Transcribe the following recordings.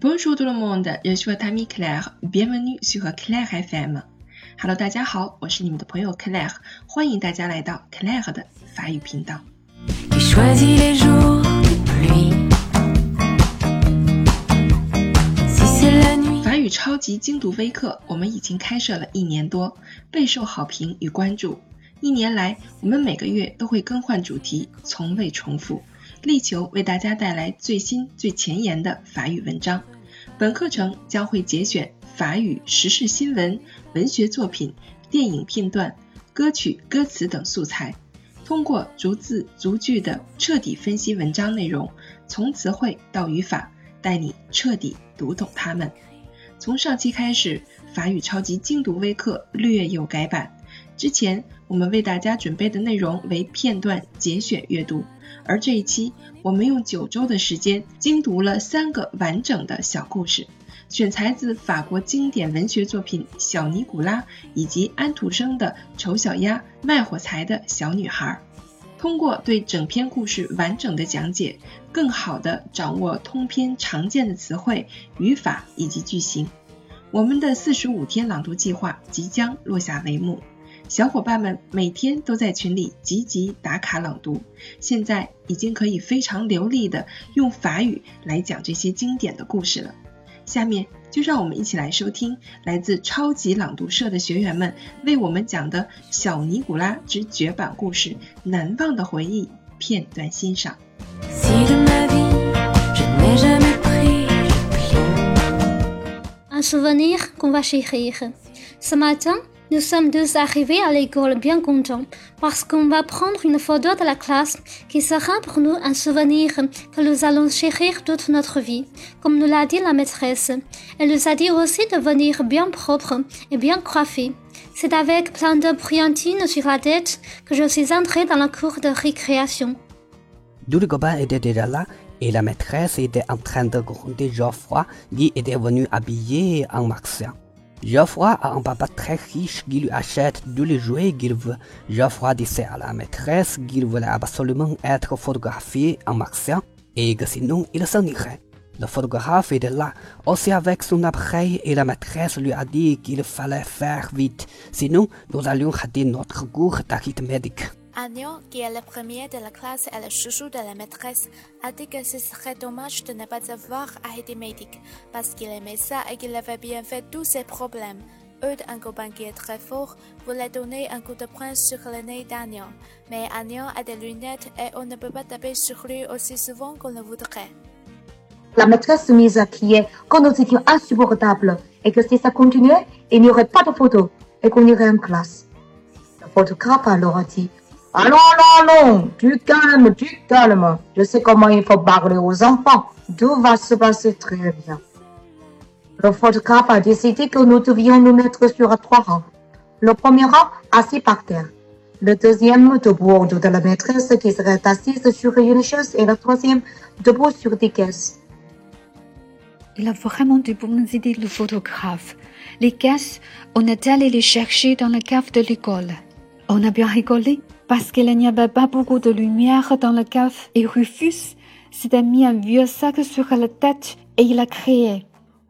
Bonjour tout le monde, je suis Tammy Claire. Bienvenue sur Claire FM. Hello，大家好，我是你们的朋友 Claire，欢迎大家来到 Claire 的法语频道。法语超级精读微课，我们已经开设了一年多，备受好评与关注。一年来，我们每个月都会更换主题，从未重复。力求为大家带来最新最前沿的法语文章。本课程将会节选法语时事新闻、文学作品、电影片段、歌曲歌词等素材，通过逐字逐句的彻底分析文章内容，从词汇到语法，带你彻底读懂它们。从上期开始，法语超级精读微课略有改版。之前我们为大家准备的内容为片段节选阅读，而这一期我们用九周的时间精读了三个完整的小故事，选材自法国经典文学作品《小尼古拉》以及安徒生的《丑小鸭卖火柴的小女孩》。通过对整篇故事完整的讲解，更好的掌握通篇常见的词汇、语法以及句型，我们的四十五天朗读计划即将落下帷幕。小伙伴们每天都在群里积极打卡朗读，现在已经可以非常流利的用法语来讲这些经典的故事了。下面就让我们一起来收听来自超级朗读社的学员们为我们讲的《小尼古拉之绝版故事：难忘的回忆》片段欣赏。Un souvenir qu'on va chérir. Ce matin, Nous sommes deux arrivés à l'école bien contents parce qu'on va prendre une photo de la classe qui sera pour nous un souvenir que nous allons chérir toute notre vie, comme nous l'a dit la maîtresse. Elle nous a dit aussi de venir bien propre et bien coiffé. C'est avec plein de brillantines sur la tête que je suis entrée dans la cour de récréation. Deux copains étaient déjà là et la maîtresse était en train de gronder Geoffroy qui était venu habillé en martien. Geoffroy a un papa très riche qui lui achète tous les jouets qu'il veut. Geoffroy disait à la maîtresse qu'il voulait absolument être photographié en martien et que sinon il s'en irait. Le photographe était là, aussi avec son appareil, et la maîtresse lui a dit qu'il fallait faire vite, sinon nous allions rater notre cours d'arithmétique. Agnon, qui est le premier de la classe et le chouchou de la maîtresse, a dit que ce serait dommage de ne pas avoir arithmétique, parce qu'il aimait ça et qu'il avait bien fait tous ses problèmes. Eudes, un copain qui est très fort, voulait donner un coup de poing sur le nez d'Agnon. Mais Agnon a des lunettes et on ne peut pas taper sur lui aussi souvent qu'on le voudrait. La maîtresse se mise à crier quand nous étions insupportables et que si ça continuait, il n'y aurait pas de photo et qu'on irait en classe. Le photographe alors a dit Allons, allons, allons, du calme, du calme. Je sais comment il faut parler aux enfants. Tout va se passer très bien. Le photographe a décidé que nous devions nous mettre sur trois rangs. Le premier rang assis par terre. Le deuxième debout de la maîtresse qui serait assise sur une chaise et le troisième debout sur des caisses. Il a vraiment de bonnes idées, le photographe. Les caisses, on est allé les chercher dans la cave de l'école. On a bien rigolé parce qu'il n'y avait pas beaucoup de lumière dans la cave et Rufus s'était mis un vieux sac sur la tête et il a crié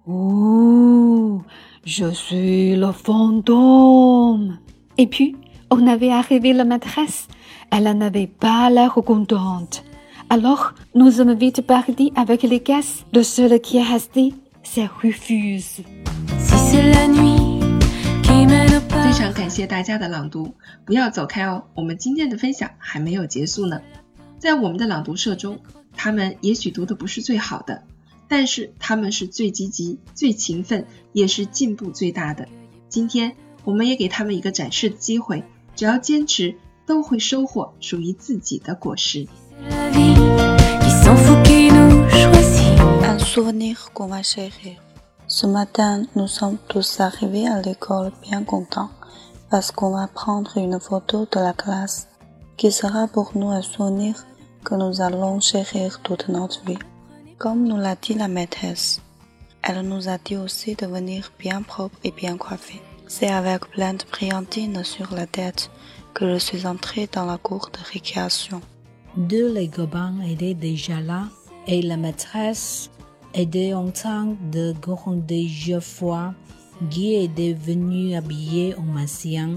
Ouh, je suis le fantôme. Et puis, on avait arrivé la maîtresse. Elle n'avait pas l'air contente. Alors, nous sommes vite partis avec les caisses. Le seul qui est resté, c'est Rufus. Si c'est la nuit qui 非常感谢大家的朗读，不要走开哦，我们今天的分享还没有结束呢。在我们的朗读社中，他们也许读的不是最好的，但是他们是最积极、最勤奋，也是进步最大的。今天我们也给他们一个展示的机会，只要坚持，都会收获属于自己的果实。Ce matin, nous sommes tous arrivés à l'école bien contents parce qu'on va prendre une photo de la classe qui sera pour nous un souvenir que nous allons chérir toute notre vie. Comme nous l'a dit la maîtresse, elle nous a dit aussi de venir bien propre et bien coiffé. C'est avec plein de brillantines sur la tête que je suis entrée dans la cour de récréation. Deux les étaient déjà là et la maîtresse était en train de gronder Geoffroy, qui est devenu habillé en mancien.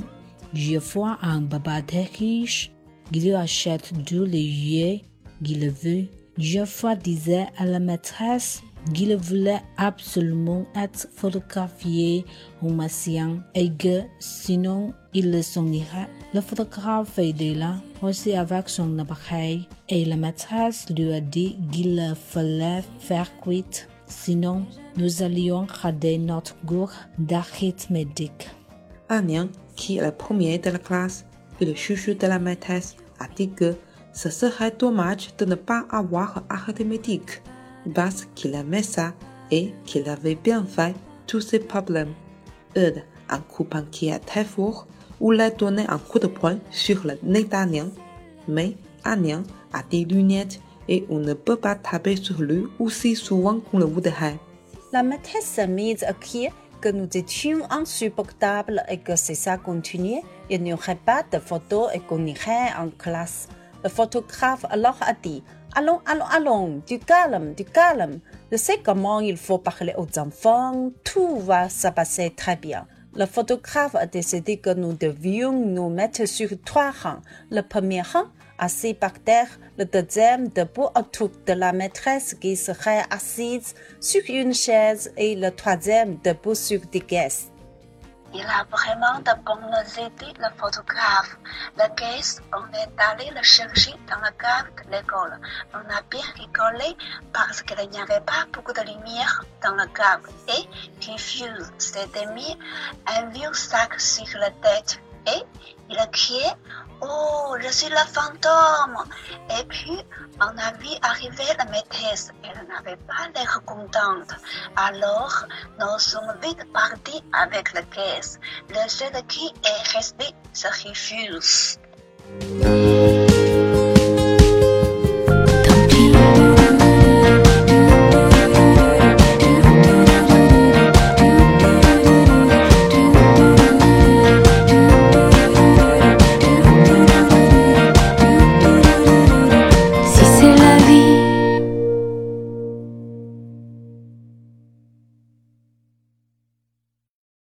Geoffroy a un très riche, qui lui achète tous les jouets qu'il veut. Geoffroy disait à la maîtresse qu'il voulait absolument être photographié en mancien et que sinon il le s'ennuierait. Le photographe était là aussi avec son appareil et la maîtresse lui a dit qu'il fallait faire cuite, sinon nous allions rater notre cours d'arithmétique. Anian, qui est le premier de la classe et le chouchou de la maîtresse, a dit que ce serait dommage de ne pas avoir arithmétique parce qu'il aimait ça et qu'il avait bien fait tous ses problèmes. Eudes, un copain qui est très fort, voulait donner un coup de poing sur le nez d'Anian, mais Anian a des lunettes et on ne peut pas taper sur lui aussi souvent qu'on le voudrait. La maîtresse mise à crier que nous étions insupportables et que si ça continuait, il n'y aurait pas de photos et qu'on irait en classe. Le photographe alors a dit Allons, allons, allons, du calme, du calme. Je sais comment il faut parler aux enfants, tout va se passer très bien. Le photographe a décidé que nous devions nous mettre sur trois rangs. Le premier rang, assis par terre, le deuxième debout autour de la maîtresse qui serait assise sur une chaise et le troisième debout sur des caisses. Il a vraiment de bonnes idées, le photographe. La caisse, on est allé le chercher dans la cave de l'école. On a bien rigolé parce qu'il n'y avait pas beaucoup de lumière dans la cave. Et Confuse s'était mis un vieux sac sur la tête. Oh, je suis le fantôme! Et puis, on a vu arriver la maîtresse. Elle n'avait pas l'air contente. Alors, nous sommes vite partis avec la caisse. Le seul qui est resté se refuse.